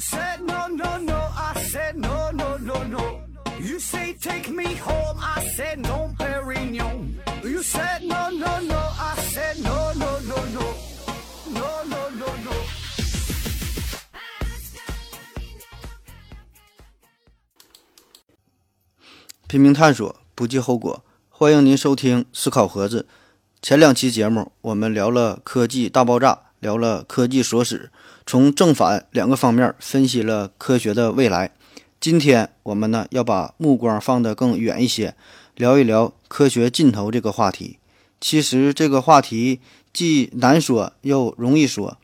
said no no no, I said no no no no. You say take me home, I said no, Perignon. You said no no no, I said no no no no, no no no no. 拼命探索，不计后果。欢迎您收听思考盒子。前两期节目我们聊了科技大爆炸，聊了科技所使，从正反两个方面分析了科学的未来。今天我们呢要把目光放得更远一些，聊一聊科学尽头这个话题。其实这个话题既难说又容易说。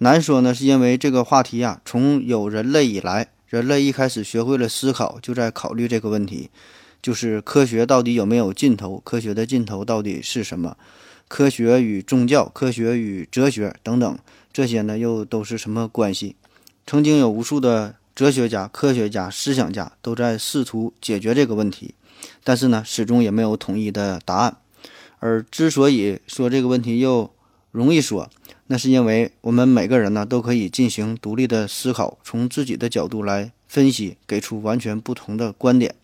难说呢，是因为这个话题呀，从有人类以来，人类一开始学会了思考，就在考虑这个问题。就是科学到底有没有尽头？科学的尽头到底是什么？科学与宗教、科学与哲学等等，这些呢又都是什么关系？曾经有无数的哲学家、科学家、思想家都在试图解决这个问题，但是呢，始终也没有统一的答案。而之所以说这个问题又容易说，那是因为我们每个人呢都可以进行独立的思考，从自己的角度来分析，给出完全不同的观点。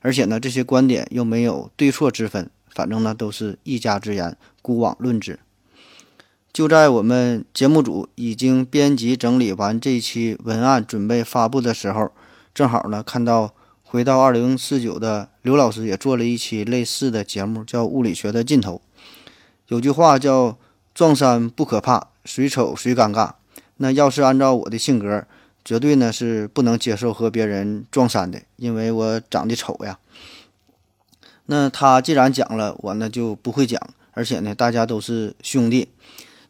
而且呢，这些观点又没有对错之分，反正呢都是一家之言，孤妄论之。就在我们节目组已经编辑整理完这期文案，准备发布的时候，正好呢看到回到二零四九的刘老师也做了一期类似的节目，叫《物理学的尽头》。有句话叫“撞衫不可怕，谁丑谁尴尬”。那要是按照我的性格，绝对呢是不能接受和别人撞衫的，因为我长得丑呀。那他既然讲了，我呢就不会讲，而且呢大家都是兄弟。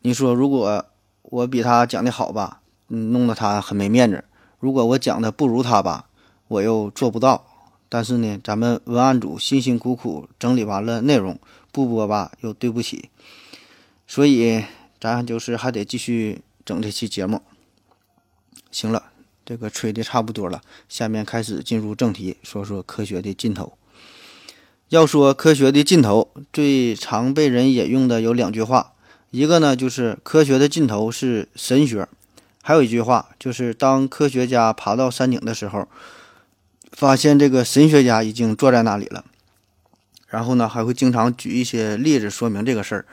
你说如果我比他讲的好吧，嗯，弄得他很没面子；如果我讲的不如他吧，我又做不到。但是呢，咱们文案组辛辛苦苦整理完了内容，不播吧又对不起，所以咱就是还得继续整这期节目。行了，这个吹的差不多了，下面开始进入正题，说说科学的尽头。要说科学的尽头，最常被人引用的有两句话，一个呢就是科学的尽头是神学，还有一句话就是当科学家爬到山顶的时候，发现这个神学家已经坐在那里了。然后呢，还会经常举一些例子说明这个事儿。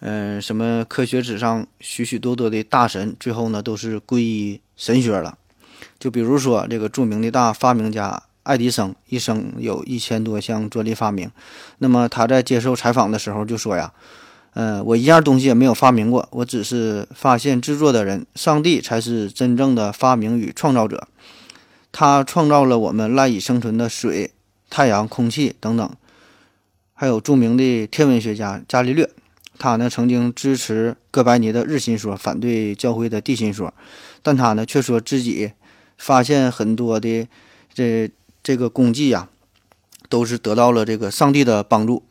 嗯，什么科学史上许许多多的大神，最后呢都是皈依神学了。就比如说这个著名的大发明家爱迪生，一生有一千多项专利发明。那么他在接受采访的时候就说呀：“嗯，我一样东西也没有发明过，我只是发现制作的人，上帝才是真正的发明与创造者。他创造了我们赖以生存的水、太阳、空气等等。”还有著名的天文学家伽利略。他呢曾经支持哥白尼的日心说，反对教会的地心说，但他呢却说自己发现很多的这这个功绩呀，都是得到了这个上帝的帮助。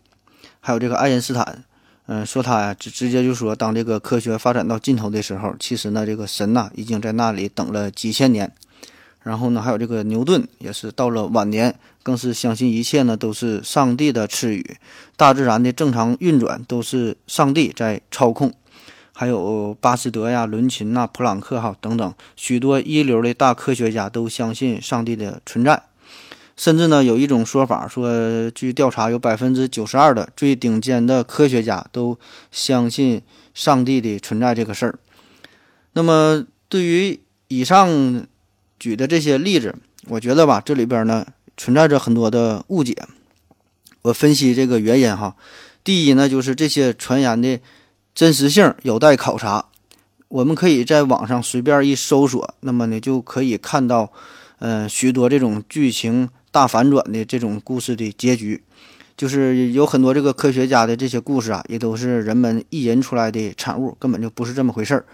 还有这个爱因斯坦，嗯，说他呀直直接就说，当这个科学发展到尽头的时候，其实呢这个神呐已经在那里等了几千年。然后呢，还有这个牛顿也是到了晚年，更是相信一切呢都是上帝的赐予，大自然的正常运转都是上帝在操控。还有巴斯德呀、伦琴呐、普朗克哈等等许多一流的大科学家都相信上帝的存在。甚至呢，有一种说法说，据调查，有百分之九十二的最顶尖的科学家都相信上帝的存在这个事儿。那么，对于以上，举的这些例子，我觉得吧，这里边呢存在着很多的误解。我分析这个原因哈，第一呢，就是这些传言的真实性有待考察。我们可以在网上随便一搜索，那么呢就可以看到，嗯，许多这种剧情大反转的这种故事的结局，就是有很多这个科学家的这些故事啊，也都是人们意淫出来的产物，根本就不是这么回事儿。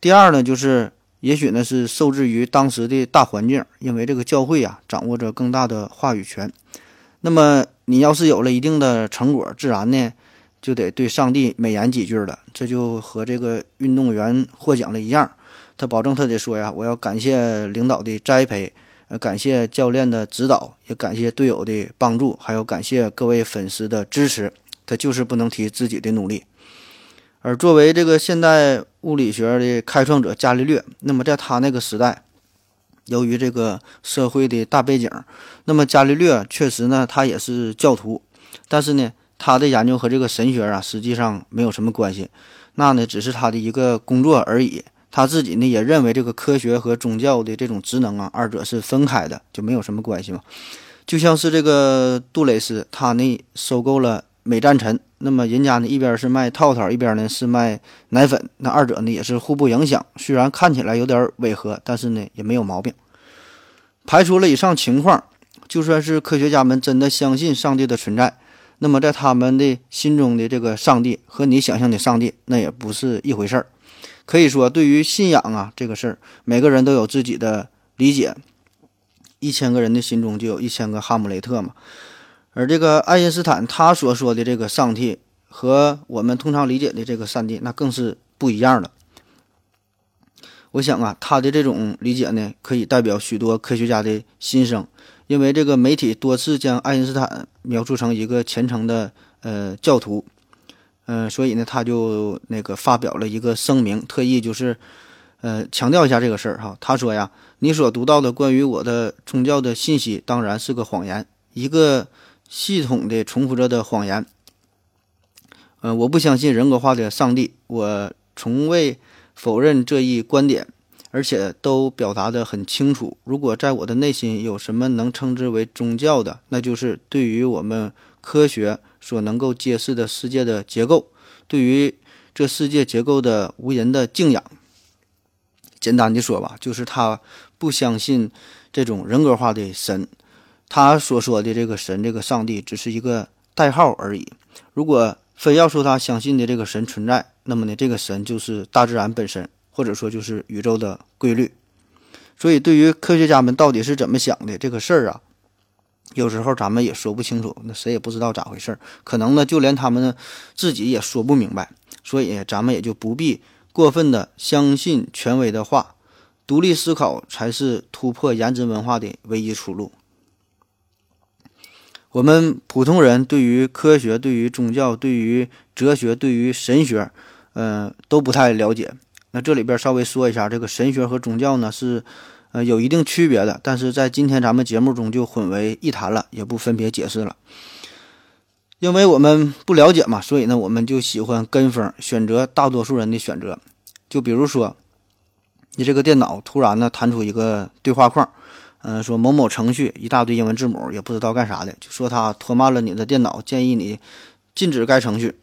第二呢，就是。也许呢是受制于当时的大环境，因为这个教会啊掌握着更大的话语权。那么你要是有了一定的成果，自然呢就得对上帝美言几句了。这就和这个运动员获奖了一样，他保证他得说呀：“我要感谢领导的栽培，呃，感谢教练的指导，也感谢队友的帮助，还有感谢各位粉丝的支持。”他就是不能提自己的努力。而作为这个现代物理学的开创者伽利略，那么在他那个时代，由于这个社会的大背景，那么伽利略确实呢，他也是教徒，但是呢，他的研究和这个神学啊，实际上没有什么关系，那呢，只是他的一个工作而已。他自己呢，也认为这个科学和宗教的这种职能啊，二者是分开的，就没有什么关系嘛。就像是这个杜蕾斯，他呢收购了美赞臣，那么人家呢一边是卖套套，一边呢是卖奶粉，那二者呢也是互不影响。虽然看起来有点违和，但是呢也没有毛病。排除了以上情况，就算是科学家们真的相信上帝的存在，那么在他们的心中的这个上帝和你想象的上帝，那也不是一回事儿。可以说，对于信仰啊这个事儿，每个人都有自己的理解。一千个人的心中就有一千个哈姆雷特嘛，而这个爱因斯坦他所说的这个上帝和我们通常理解的这个上帝那更是不一样的。我想啊，他的这种理解呢，可以代表许多科学家的心声，因为这个媒体多次将爱因斯坦描述成一个虔诚的呃教徒，嗯，所以呢，他就那个发表了一个声明，特意就是。呃，强调一下这个事儿哈。他说呀，你所读到的关于我的宗教的信息，当然是个谎言，一个系统的重复着的谎言。呃，我不相信人格化的上帝，我从未否认这一观点，而且都表达的很清楚。如果在我的内心有什么能称之为宗教的，那就是对于我们科学所能够揭示的世界的结构，对于这世界结构的无人的敬仰。简单的说吧，就是他不相信这种人格化的神，他所说的这个神、这个上帝只是一个代号而已。如果非要说他相信的这个神存在，那么呢，这个神就是大自然本身，或者说就是宇宙的规律。所以，对于科学家们到底是怎么想的这个事儿啊，有时候咱们也说不清楚，那谁也不知道咋回事儿，可能呢，就连他们自己也说不明白。所以，咱们也就不必。过分的相信权威的话，独立思考才是突破言值文化的唯一出路。我们普通人对于科学、对于宗教、对于哲学、对于神学，嗯，都不太了解。那这里边稍微说一下，这个神学和宗教呢是，有一定区别的，但是在今天咱们节目中就混为一谈了，也不分别解释了。因为我们不了解嘛，所以呢，我们就喜欢跟风，选择大多数人的选择。就比如说，你这个电脑突然呢弹出一个对话框，嗯，说某某程序一大堆英文字母，也不知道干啥的，就说它拖慢了你的电脑，建议你禁止该程序。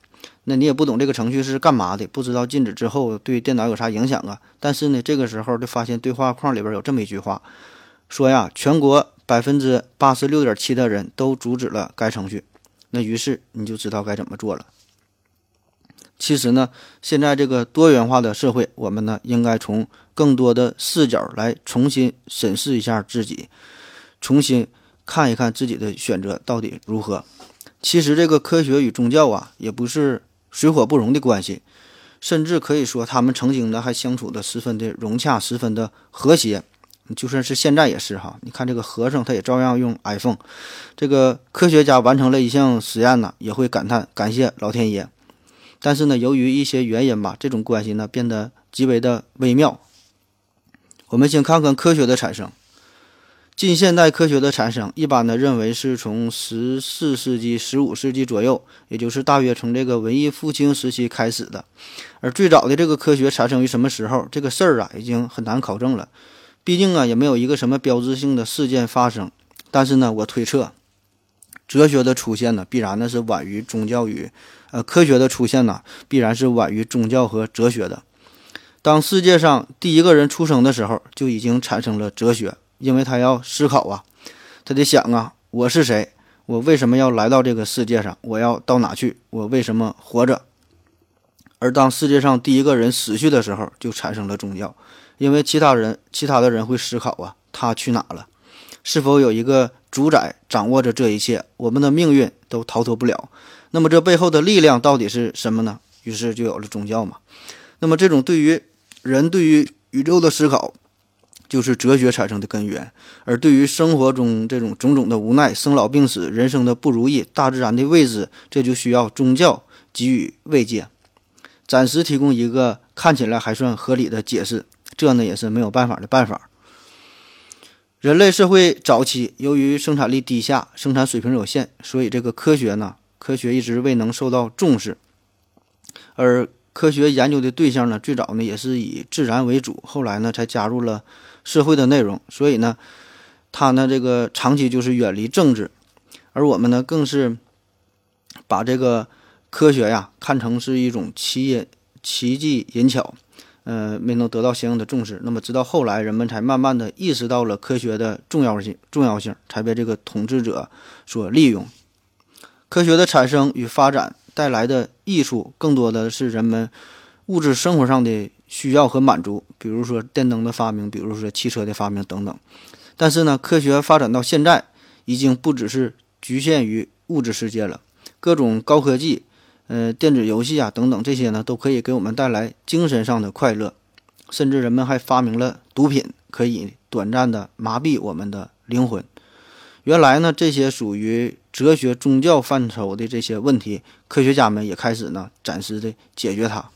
那你也不懂这个程序是干嘛的，不知道禁止之后对电脑有啥影响啊？但是呢，这个时候就发现对话框里边有这么一句话，说呀，全国百分之八十六点七的人都阻止了该程序。那于是你就知道该怎么做了。其实呢，现在这个多元化的社会，我们呢应该从更多的视角来重新审视一下自己，重新看一看自己的选择到底如何。其实这个科学与宗教啊，也不是水火不容的关系，甚至可以说他们曾经呢还相处的十分的融洽，十分的和谐。就算是现在也是哈，你看这个和尚，他也照样用 iPhone。这个科学家完成了一项实验呢，也会感叹感谢老天爷。但是呢，由于一些原因吧，这种关系呢变得极为的微妙。我们先看看科学的产生。近现代科学的产生，一般呢认为是从十四世纪、十五世纪左右，也就是大约从这个文艺复兴时期开始的。而最早的这个科学产生于什么时候？这个事儿啊，已经很难考证了。毕竟啊，也没有一个什么标志性的事件发生。但是呢，我推测，哲学的出现呢，必然呢是晚于宗教与，呃，科学的出现呢，必然是晚于宗教和哲学的。当世界上第一个人出生的时候，就已经产生了哲学，因为他要思考啊，他得想啊，我是谁？我为什么要来到这个世界上？我要到哪去？我为什么活着？而当世界上第一个人死去的时候，就产生了宗教。因为其他人，其他的人会思考啊，他去哪了？是否有一个主宰掌握着这一切？我们的命运都逃脱不了。那么这背后的力量到底是什么呢？于是就有了宗教嘛。那么这种对于人、对于宇宙的思考，就是哲学产生的根源。而对于生活中这种种种的无奈、生老病死、人生的不如意、大自然的未知，这就需要宗教给予慰藉，暂时提供一个看起来还算合理的解释。这呢也是没有办法的办法。人类社会早期由于生产力低下，生产水平有限，所以这个科学呢，科学一直未能受到重视。而科学研究的对象呢，最早呢也是以自然为主，后来呢才加入了社会的内容。所以呢，他呢这个长期就是远离政治，而我们呢更是把这个科学呀看成是一种奇淫奇技淫巧，呃，没能得到相应的重视。那么直到后来，人们才慢慢的意识到了科学的重要性，重要性才被这个统治者所利用。科学的产生与发展。带来的益处更多的是人们物质生活上的需要和满足，比如说电灯的发明，比如说汽车的发明等等。但是呢，科学发展到现在，已经不只是局限于物质世界了。各种高科技，呃，电子游戏啊等等，这些呢都可以给我们带来精神上的快乐。甚至人们还发明了毒品，可以短暂的麻痹我们的灵魂。原来呢，这些属于哲学、宗教范畴的这些问题，科学家们也开始呢暂时的解决它。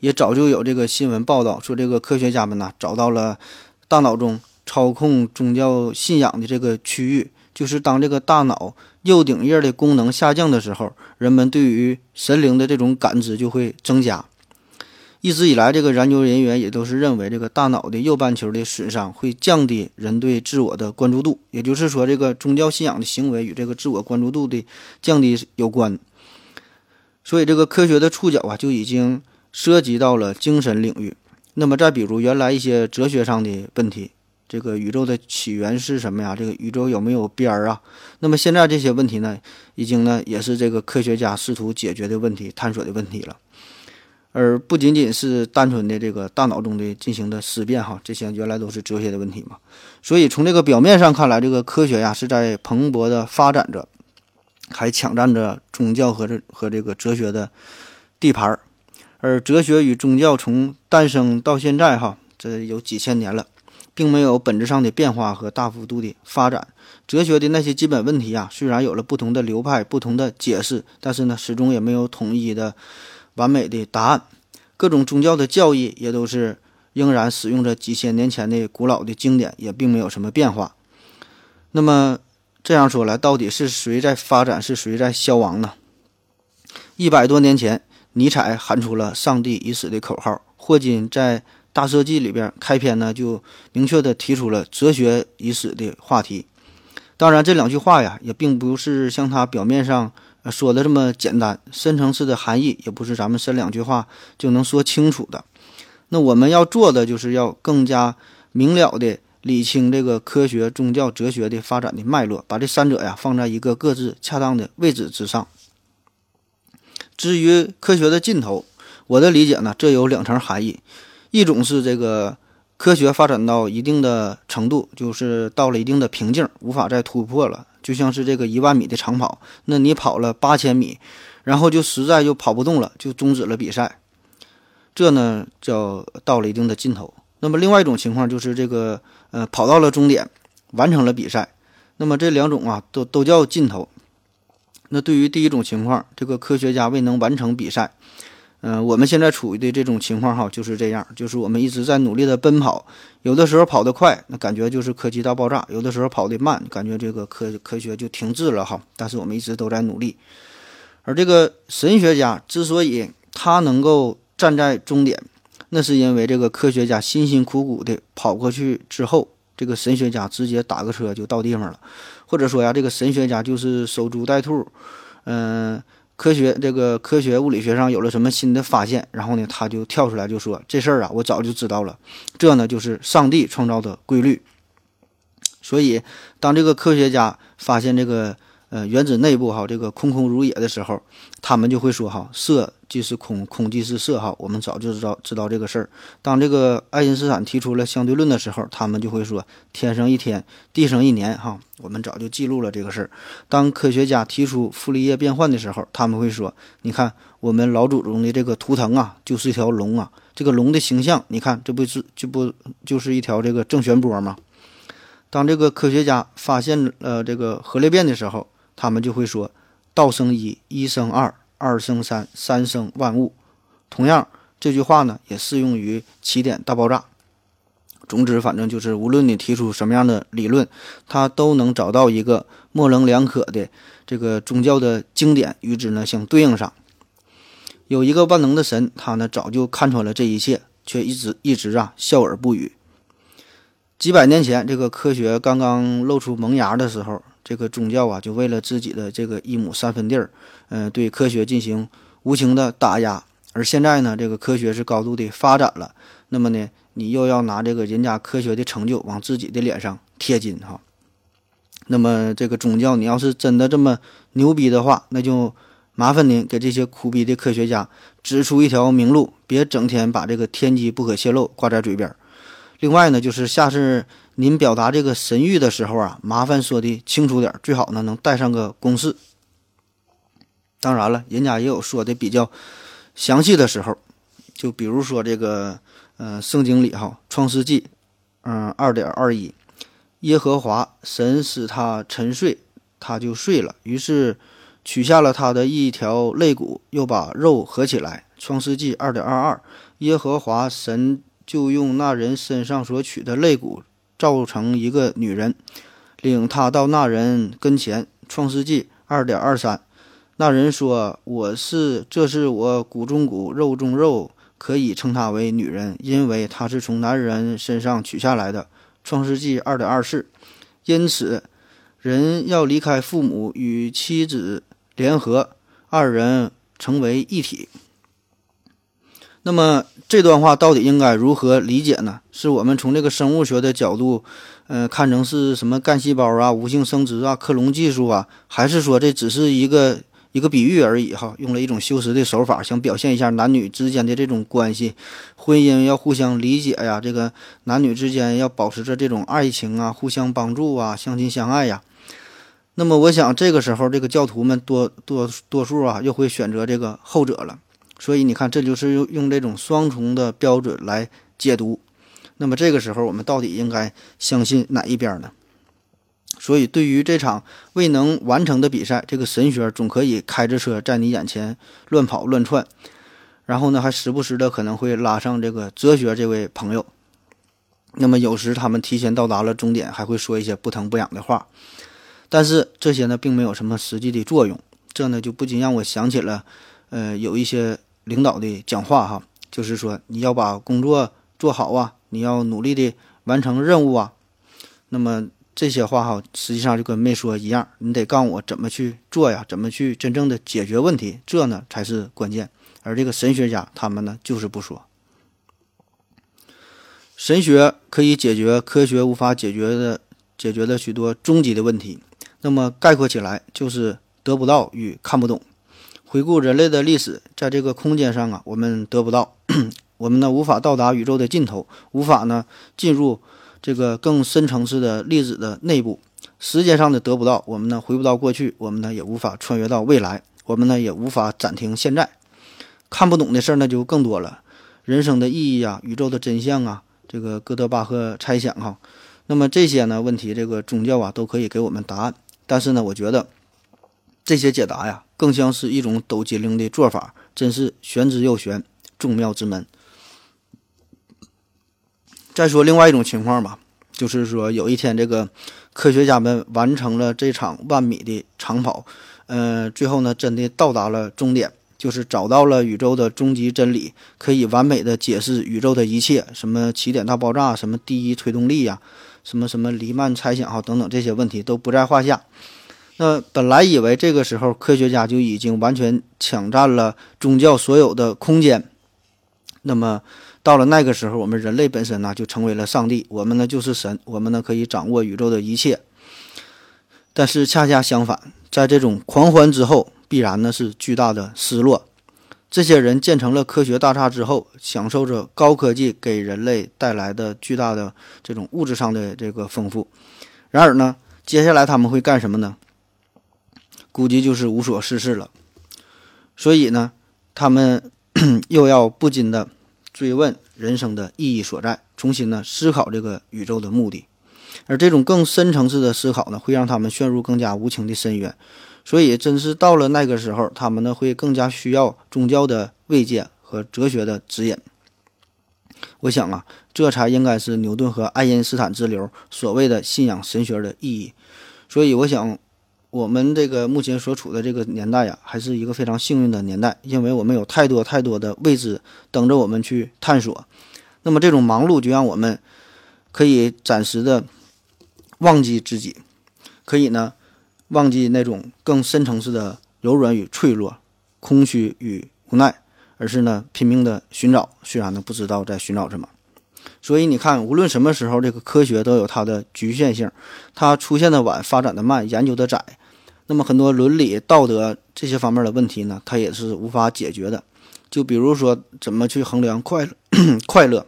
也早就有这个新闻报道说，这个科学家们呢找到了大脑中操控宗教信仰的这个区域，就是当这个大脑右顶叶的功能下降的时候，人们对于神灵的这种感知就会增加。一直以来，这个研究人员也都是认为，这个大脑的右半球的损伤会降低人对自我的关注度，也就是说，这个宗教信仰的行为与这个自我关注度的降低有关。所以，这个科学的触角啊，就已经涉及到了精神领域。那么，再比如原来一些哲学上的问题，这个宇宙的起源是什么呀？这个宇宙有没有边儿啊？那么现在这些问题呢，已经呢也是这个科学家试图解决的问题、探索的问题了。而不仅仅是单纯的这个大脑中的进行的思辨哈，这些原来都是哲学的问题嘛。所以从这个表面上看来，这个科学呀是在蓬勃的发展着，还抢占着宗教和这和这个哲学的地盘儿。而哲学与宗教从诞生到现在哈，这有几千年了，并没有本质上的变化和大幅度的发展。哲学的那些基本问题啊，虽然有了不同的流派、不同的解释，但是呢，始终也没有统一的。完美的答案，各种宗教的教义也都是仍然使用着几千年前的古老的经典，也并没有什么变化。那么这样说来，到底是谁在发展，是谁在消亡呢？一百多年前，尼采喊出了“上帝已死”的口号，霍金在《大设计》里边开篇呢就明确的提出了“哲学已死”的话题。当然，这两句话呀，也并不是像他表面上。说的这么简单，深层次的含义也不是咱们三两句话就能说清楚的。那我们要做的，就是要更加明了的理清这个科学、宗教、哲学的发展的脉络，把这三者呀放在一个各自恰当的位置之上。至于科学的尽头，我的理解呢，这有两层含义：一种是这个科学发展到一定的程度，就是到了一定的瓶颈，无法再突破了。就像是这个一万米的长跑，那你跑了八千米，然后就实在就跑不动了，就终止了比赛，这呢叫到了一定的尽头。那么另外一种情况就是这个呃跑到了终点，完成了比赛，那么这两种啊都都叫尽头。那对于第一种情况，这个科学家未能完成比赛。嗯，我们现在处于的这种情况哈，就是这样，就是我们一直在努力的奔跑，有的时候跑得快，那感觉就是科技大爆炸；有的时候跑得慢，感觉这个科科学就停滞了哈。但是我们一直都在努力。而这个神学家之所以他能够站在终点，那是因为这个科学家辛辛苦苦的跑过去之后，这个神学家直接打个车就到地方了，或者说呀，这个神学家就是守株待兔，嗯。科学这个科学物理学上有了什么新的发现，然后呢，他就跳出来就说这事儿啊，我早就知道了。这呢，就是上帝创造的规律。所以，当这个科学家发现这个。呃，原子内部哈，这个空空如也的时候，他们就会说哈，色即是空，空即是色哈。我们早就知道知道这个事儿。当这个爱因斯坦提出了相对论的时候，他们就会说天生一天，地生一年哈。我们早就记录了这个事儿。当科学家提出傅立叶变换的时候，他们会说，你看我们老祖宗的这个图腾啊，就是一条龙啊，这个龙的形象，你看这不是就不就是一条这个正弦波吗？当这个科学家发现呃这个核裂变的时候。他们就会说：“道生一，一生二，二生三，三生万物。”同样，这句话呢也适用于起点大爆炸。总之，反正就是无论你提出什么样的理论，他都能找到一个模棱两可的这个宗教的经典与之呢相对应上。有一个万能的神，他呢早就看穿了这一切，却一直一直啊笑而不语。几百年前，这个科学刚刚露出萌芽的时候，这个宗教啊就为了自己的这个一亩三分地儿，嗯，对科学进行无情的打压。而现在呢，这个科学是高度的发展了，那么呢，你又要拿这个人家科学的成就往自己的脸上贴金哈。那么这个宗教，你要是真的这么牛逼的话，那就。麻烦您给这些苦逼的科学家指出一条明路，别整天把这个天机不可泄露挂在嘴边。另外呢，就是下次您表达这个神谕的时候啊，麻烦说的清楚点，最好呢能带上个公式。当然了，人家也有说的比较详细的时候，就比如说这个，呃，圣经里哈，《创世纪》，嗯，二点二一，耶和华神使他沉睡，他就睡了，于是。取下了他的一条肋骨，又把肉合起来。创世纪二点二二，耶和华神就用那人身上所取的肋骨造成一个女人，领他到那人跟前。创世纪二点二三，那人说：“我是，这是我骨中骨，肉中肉，可以称她为女人，因为她是从男人身上取下来的。”创世纪二点二四，因此人要离开父母与妻子。联合二人成为一体。那么这段话到底应该如何理解呢？是我们从这个生物学的角度，呃，看成是什么干细胞啊、无性生殖啊、克隆技术啊，还是说这只是一个一个比喻而已？哈，用了一种修辞的手法，想表现一下男女之间的这种关系，婚姻要互相理解呀，这个男女之间要保持着这种爱情啊，互相帮助啊，相亲相爱呀。那么我想，这个时候这个教徒们多多多数啊，又会选择这个后者了。所以你看，这就是用用这种双重的标准来解读。那么这个时候，我们到底应该相信哪一边呢？所以，对于这场未能完成的比赛，这个神学总可以开着车在你眼前乱跑乱窜，然后呢，还时不时的可能会拉上这个哲学这位朋友。那么有时他们提前到达了终点，还会说一些不疼不痒的话。但是这些呢，并没有什么实际的作用。这呢，就不禁让我想起了，呃，有一些领导的讲话哈，就是说你要把工作做好啊，你要努力的完成任务啊。那么这些话哈，实际上就跟没说一样。你得告诉我怎么去做呀，怎么去真正的解决问题，这呢才是关键。而这个神学家他们呢，就是不说。神学可以解决科学无法解决的，解决的许多终极的问题。那么概括起来就是得不到与看不懂。回顾人类的历史，在这个空间上啊，我们得不到，我们呢无法到达宇宙的尽头，无法呢进入这个更深层次的粒子的内部。时间上的得不到，我们呢回不到过去，我们呢也无法穿越到未来，我们呢也无法暂停现在。看不懂的事儿那就更多了，人生的意义啊，宇宙的真相啊，这个哥德巴赫猜想哈。那么这些呢问题，这个宗教啊都可以给我们答案。但是呢，我觉得这些解答呀，更像是一种抖机灵的做法，真是玄之又玄，众妙之门。再说另外一种情况吧，就是说有一天，这个科学家们完成了这场万米的长跑，呃，最后呢，真的到达了终点，就是找到了宇宙的终极真理，可以完美的解释宇宙的一切，什么起点大爆炸，什么第一推动力呀。什么什么黎曼猜想啊等等这些问题都不在话下。那本来以为这个时候科学家就已经完全抢占了宗教所有的空间。那么到了那个时候，我们人类本身呢就成为了上帝，我们呢就是神，我们呢可以掌握宇宙的一切。但是恰恰相反，在这种狂欢之后，必然呢是巨大的失落。这些人建成了科学大厦之后，享受着高科技给人类带来的巨大的这种物质上的这个丰富。然而呢，接下来他们会干什么呢？估计就是无所事事了。所以呢，他们 又要不禁的追问人生的意义所在，重新呢思考这个宇宙的目的。而这种更深层次的思考呢，会让他们陷入更加无情的深渊。所以，真是到了那个时候，他们呢会更加需要宗教的慰藉和哲学的指引。我想啊，这才应该是牛顿和爱因斯坦之流所谓的信仰神学的意义。所以，我想，我们这个目前所处的这个年代呀，还是一个非常幸运的年代，因为我们有太多太多的未知等着我们去探索。那么，这种忙碌就让我们可以暂时的忘记自己，可以呢忘记那种更深层次的柔软与脆弱、空虚与无奈，而是呢拼命的寻找，虽然呢不知道在寻找什么。所以你看，无论什么时候，这个科学都有它的局限性，它出现的晚，发展的慢，研究的窄。那么很多伦理道德这些方面的问题呢，它也是无法解决的。就比如说，怎么去衡量快乐？快乐？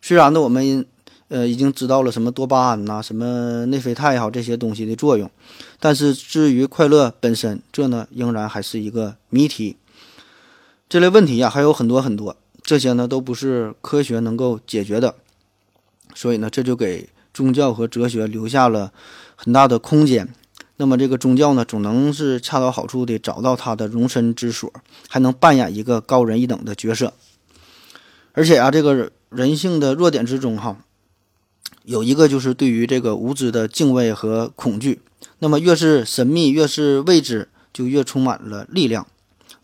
虽然呢，我们呃已经知道了什么多巴胺呐、什么内啡肽也好这些东西的作用，但是至于快乐本身，这呢仍然还是一个谜题。这类问题呀，还有很多很多。这些呢都不是科学能够解决的，所以呢这就给宗教和哲学留下了很大的空间。那么这个宗教呢总能是恰到好处的找到它的容身之所，还能扮演一个高人一等的角色。而且啊，这个人性的弱点之中哈，有一个就是对于这个无知的敬畏和恐惧。那么越是神秘，越是未知，就越充满了力量。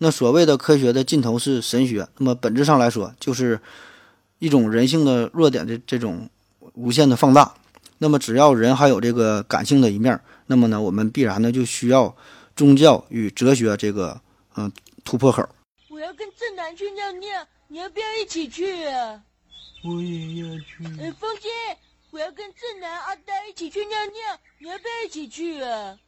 那所谓的科学的尽头是神学，那么本质上来说，就是一种人性的弱点的这种无限的放大。那么只要人还有这个感性的一面，那么呢，我们必然呢就需要宗教与哲学这个嗯突破口。我要跟正南去尿尿，你要不要一起去啊？我也要去。哎，风姐，我要跟正南、阿呆一起去尿尿，你要不要一起去啊？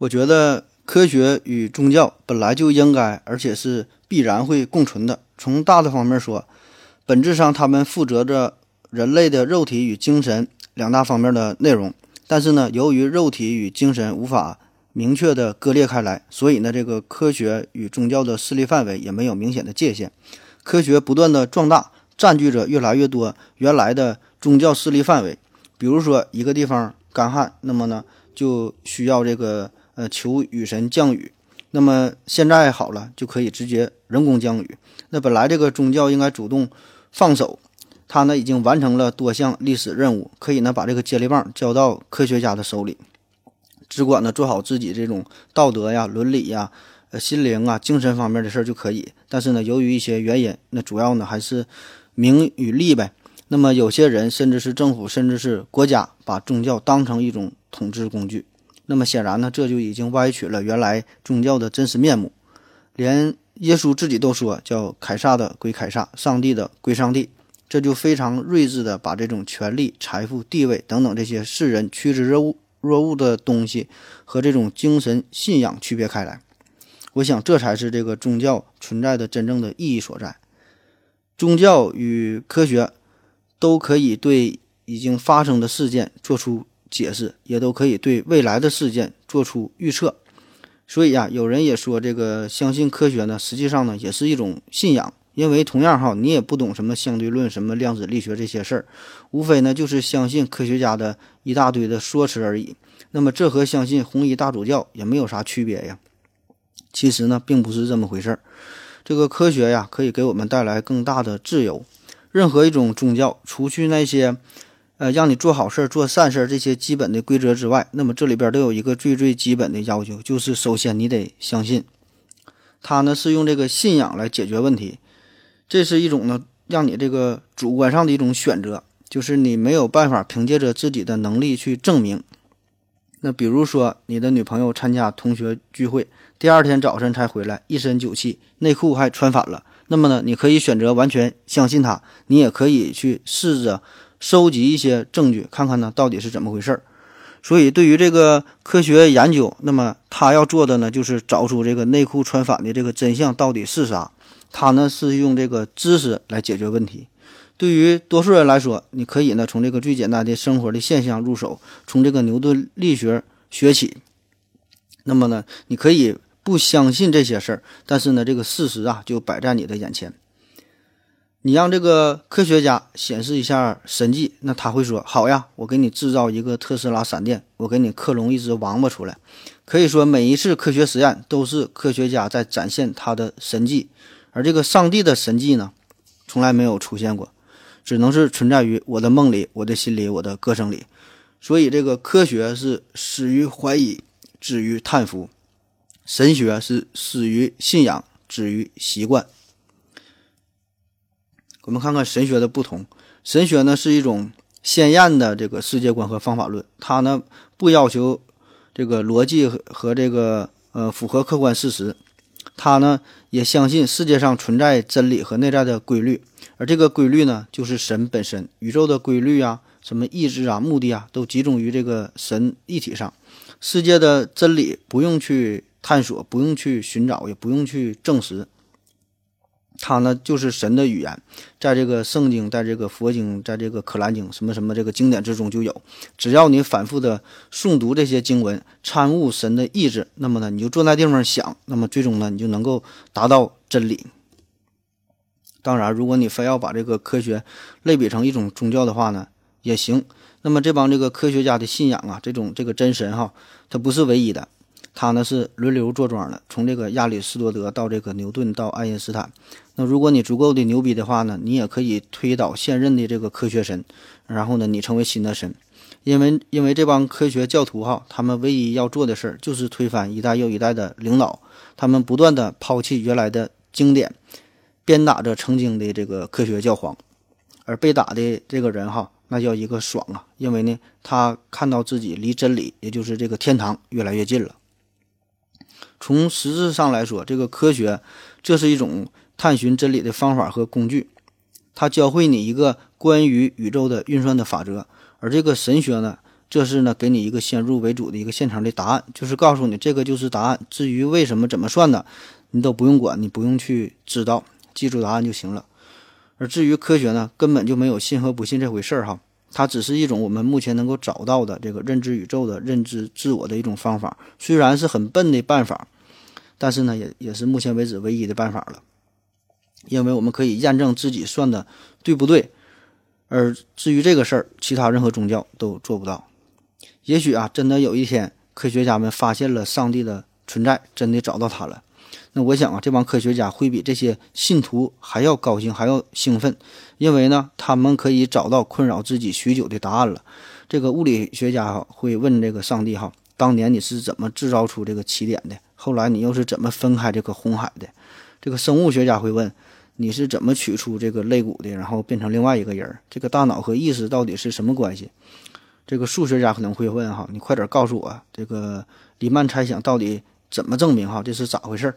我觉得科学与宗教本来就应该，而且是必然会共存的。从大的方面说，本质上他们负责着人类的肉体与精神两大方面的内容。但是呢，由于肉体与精神无法明确的割裂开来，所以呢，这个科学与宗教的势力范围也没有明显的界限。科学不断的壮大，占据着越来越多原来的宗教势力范围。比如说，一个地方干旱，那么呢，就需要这个。呃，求雨神降雨，那么现在好了，就可以直接人工降雨。那本来这个宗教应该主动放手，他呢已经完成了多项历史任务，可以呢把这个接力棒交到科学家的手里，只管呢做好自己这种道德呀、伦理呀、呃心灵啊、精神方面的事儿就可以。但是呢，由于一些原因，那主要呢还是名与利呗。那么有些人甚至是政府，甚至是国家，把宗教当成一种统治工具。那么显然呢，这就已经歪曲了原来宗教的真实面目。连耶稣自己都说，叫凯撒的归凯撒，上帝的归上帝。这就非常睿智的把这种权力、财富、地位等等这些世人趋之若鹜若鹜的东西和这种精神信仰区别开来。我想，这才是这个宗教存在的真正的意义所在。宗教与科学都可以对已经发生的事件做出。解释也都可以对未来的事件做出预测，所以呀，有人也说这个相信科学呢，实际上呢也是一种信仰，因为同样哈，你也不懂什么相对论、什么量子力学这些事儿，无非呢就是相信科学家的一大堆的说辞而已。那么这和相信红衣大主教也没有啥区别呀。其实呢，并不是这么回事儿。这个科学呀，可以给我们带来更大的自由。任何一种宗教，除去那些。呃，让你做好事儿、做善事儿这些基本的规则之外，那么这里边都有一个最最基本的要求，就是首先你得相信。他呢是用这个信仰来解决问题，这是一种呢让你这个主观上的一种选择，就是你没有办法凭借着自己的能力去证明。那比如说你的女朋友参加同学聚会，第二天早晨才回来，一身酒气，内裤还穿反了，那么呢，你可以选择完全相信他，你也可以去试着。收集一些证据，看看呢到底是怎么回事儿。所以，对于这个科学研究，那么他要做的呢，就是找出这个内裤穿反的这个真相到底是啥。他呢是用这个知识来解决问题。对于多数人来说，你可以呢从这个最简单的生活的现象入手，从这个牛顿力学学起。那么呢，你可以不相信这些事儿，但是呢，这个事实啊就摆在你的眼前。你让这个科学家显示一下神迹，那他会说：“好呀，我给你制造一个特斯拉闪电，我给你克隆一只王八出来。”可以说，每一次科学实验都是科学家在展现他的神迹，而这个上帝的神迹呢，从来没有出现过，只能是存在于我的梦里、我的心里、我的歌声里。所以，这个科学是始于怀疑，止于叹服；神学是始于信仰，止于习惯。我们看看神学的不同。神学呢是一种鲜艳的这个世界观和方法论，它呢不要求这个逻辑和和这个呃符合客观事实，它呢也相信世界上存在真理和内在的规律，而这个规律呢就是神本身，宇宙的规律啊，什么意志啊、目的啊，都集中于这个神一体上。世界的真理不用去探索，不用去寻找，也不用去证实。它呢，就是神的语言，在这个圣经，在这个佛经，在这个可兰经，什么什么这个经典之中就有。只要你反复的诵读这些经文，参悟神的意志，那么呢，你就坐那地方想，那么最终呢，你就能够达到真理。当然，如果你非要把这个科学类比成一种宗教的话呢，也行。那么这帮这个科学家的信仰啊，这种这个真神哈，它不是唯一的。他呢是轮流坐庄的，从这个亚里士多德到这个牛顿到爱因斯坦。那如果你足够的牛逼的话呢，你也可以推倒现任的这个科学神，然后呢你成为新的神。因为因为这帮科学教徒哈，他们唯一要做的事儿就是推翻一代又一代的领导，他们不断的抛弃原来的经典，鞭打着曾经的这个科学教皇。而被打的这个人哈，那叫一个爽啊！因为呢，他看到自己离真理，也就是这个天堂越来越近了。从实质上来说，这个科学，这是一种探寻真理的方法和工具，它教会你一个关于宇宙的运算的法则；而这个神学呢，这是呢给你一个先入为主的一个现成的答案，就是告诉你这个就是答案。至于为什么怎么算的，你都不用管，你不用去知道，记住答案就行了。而至于科学呢，根本就没有信和不信这回事儿哈。它只是一种我们目前能够找到的这个认知宇宙的认知自我的一种方法，虽然是很笨的办法，但是呢，也也是目前为止唯一的办法了，因为我们可以验证自己算的对不对。而至于这个事儿，其他任何宗教都做不到。也许啊，真的有一天，科学家们发现了上帝的存在，真的找到他了。那我想啊，这帮科学家会比这些信徒还要高兴，还要兴奋，因为呢，他们可以找到困扰自己许久的答案了。这个物理学家哈会问这个上帝哈，当年你是怎么制造出这个起点的？后来你又是怎么分开这个红海的？这个生物学家会问，你是怎么取出这个肋骨的，然后变成另外一个人？这个大脑和意识到底是什么关系？这个数学家可能会问哈，你快点告诉我，这个黎曼猜想到底怎么证明哈？这是咋回事？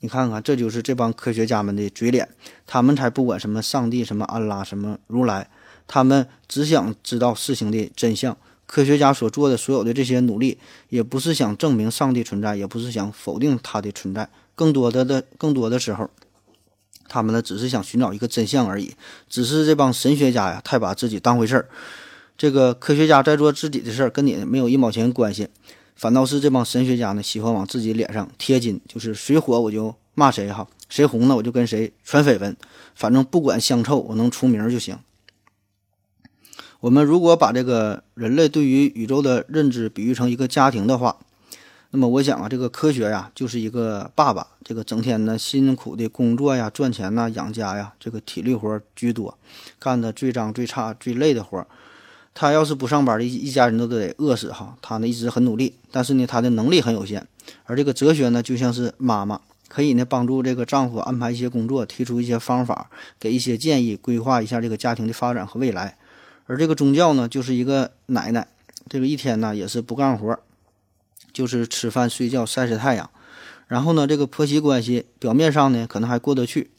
你看看，这就是这帮科学家们的嘴脸，他们才不管什么上帝、什么安拉、什么如来，他们只想知道事情的真相。科学家所做的所有的这些努力，也不是想证明上帝存在，也不是想否定他的存在，更多的的更多的时候，他们呢只是想寻找一个真相而已。只是这帮神学家呀，太把自己当回事儿。这个科学家在做自己的事儿，跟你没有一毛钱关系。反倒是这帮神学家呢，喜欢往自己脸上贴金，就是谁火我就骂谁哈，谁红了我就跟谁传绯闻，反正不管香臭，我能出名就行。我们如果把这个人类对于宇宙的认知比喻成一个家庭的话，那么我想啊，这个科学呀就是一个爸爸，这个整天呢辛苦的工作呀、赚钱呐、养家呀，这个体力活居多，干的最脏最差最累的活。他要是不上班，一一家人都得饿死哈。他呢一直很努力，但是呢他的能力很有限。而这个哲学呢就像是妈妈，可以呢帮助这个丈夫安排一些工作，提出一些方法，给一些建议，规划一下这个家庭的发展和未来。而这个宗教呢就是一个奶奶，这个一天呢也是不干活，就是吃饭睡觉晒晒太阳。然后呢这个婆媳关系表面上呢可能还过得去，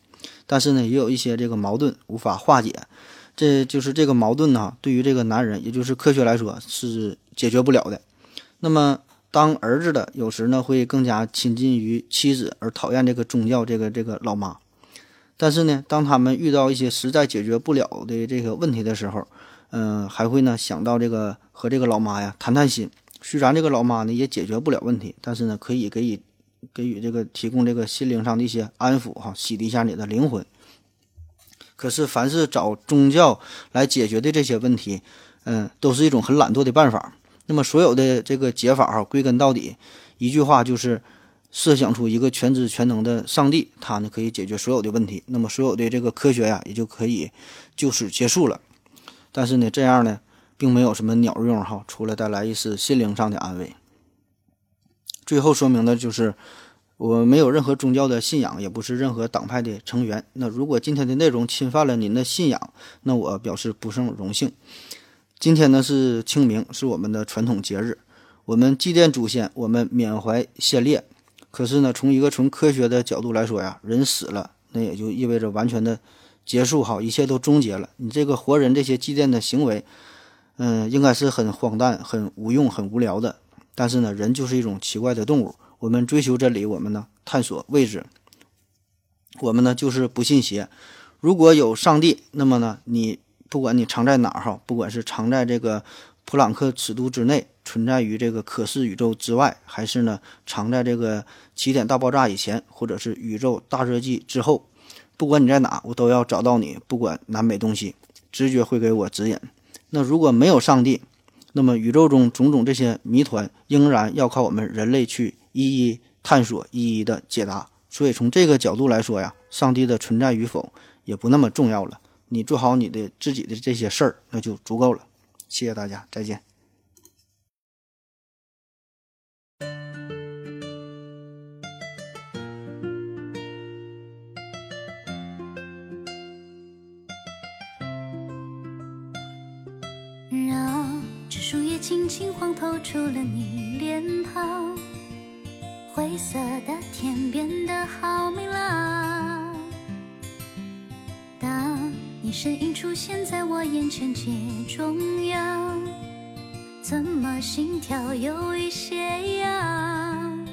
但是呢也有一些这个矛盾无法化解。这就是这个矛盾呢，对于这个男人，也就是科学来说是解决不了的。那么，当儿子的有时呢会更加亲近于妻子，而讨厌这个宗教这个这个老妈。但是呢，当他们遇到一些实在解决不了的这个问题的时候，嗯，还会呢想到这个和这个老妈呀谈谈心。虽然这个老妈呢也解决不了问题，但是呢可以给予给予这个提供这个心灵上的一些安抚哈，洗涤一下你的灵魂。可是，凡是找宗教来解决的这些问题，嗯，都是一种很懒惰的办法。那么，所有的这个解法哈，归根到底，一句话就是，设想出一个全知全能的上帝，他呢可以解决所有的问题，那么所有的这个科学呀也就可以就此结束了。但是呢，这样呢并没有什么鸟用哈，除了带来一丝心灵上的安慰。最后说明的就是，我没有任何宗教的信仰，也不是任何党派的成员。那如果今天的内容侵犯了您的信仰，那我表示不胜荣幸。今天呢是清明，是我们的传统节日，我们祭奠祖先，我们缅怀先烈。可是呢，从一个纯科学的角度来说呀，人死了，那也就意味着完全的结束，好，一切都终结了。你这个活人这些祭奠的行为，嗯，应该是很荒诞、很无用、很无聊的。但是呢，人就是一种奇怪的动物，我们追求真理，我们呢探索未知，我们呢就是不信邪。如果有上帝，那么呢，你不管你藏在哪儿哈，不管是藏在这个普朗克尺度之内。存在于这个可视宇宙之外，还是呢藏在这个起点大爆炸以前，或者是宇宙大热季之后？不管你在哪，我都要找到你。不管南北东西，直觉会给我指引。那如果没有上帝，那么宇宙中种种这些谜团，仍然要靠我们人类去一一探索，一一的解答。所以从这个角度来说呀，上帝的存在与否也不那么重要了。你做好你的自己的这些事儿，那就足够了。谢谢大家，再见。让这树叶轻轻晃透出了你脸庞，灰色的天变得好明朗。当你身影出现在我眼前街中央，怎么心跳有一些痒？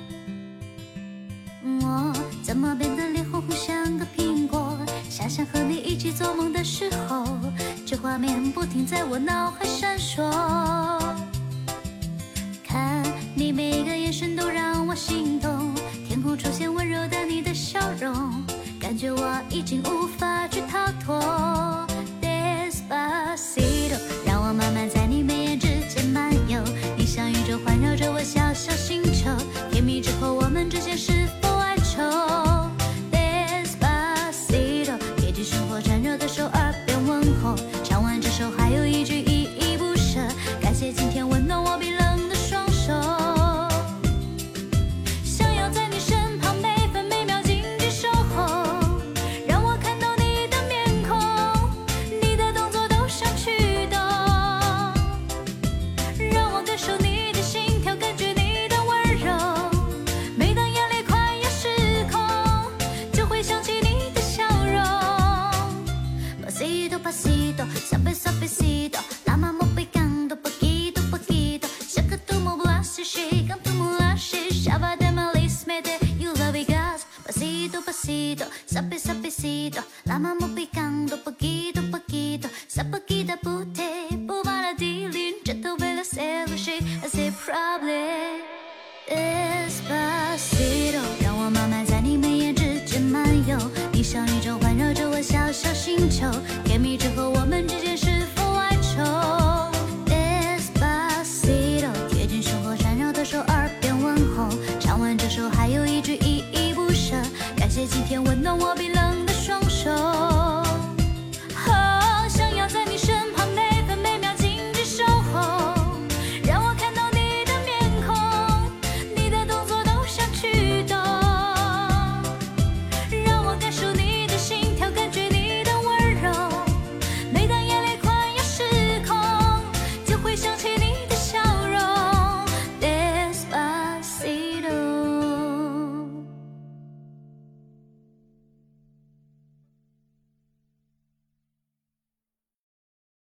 我怎么变得脸红红像个苹果？想想和你一起做梦的时候，这画面不停在我脑海闪烁。看你每个眼神都让已经无今天温暖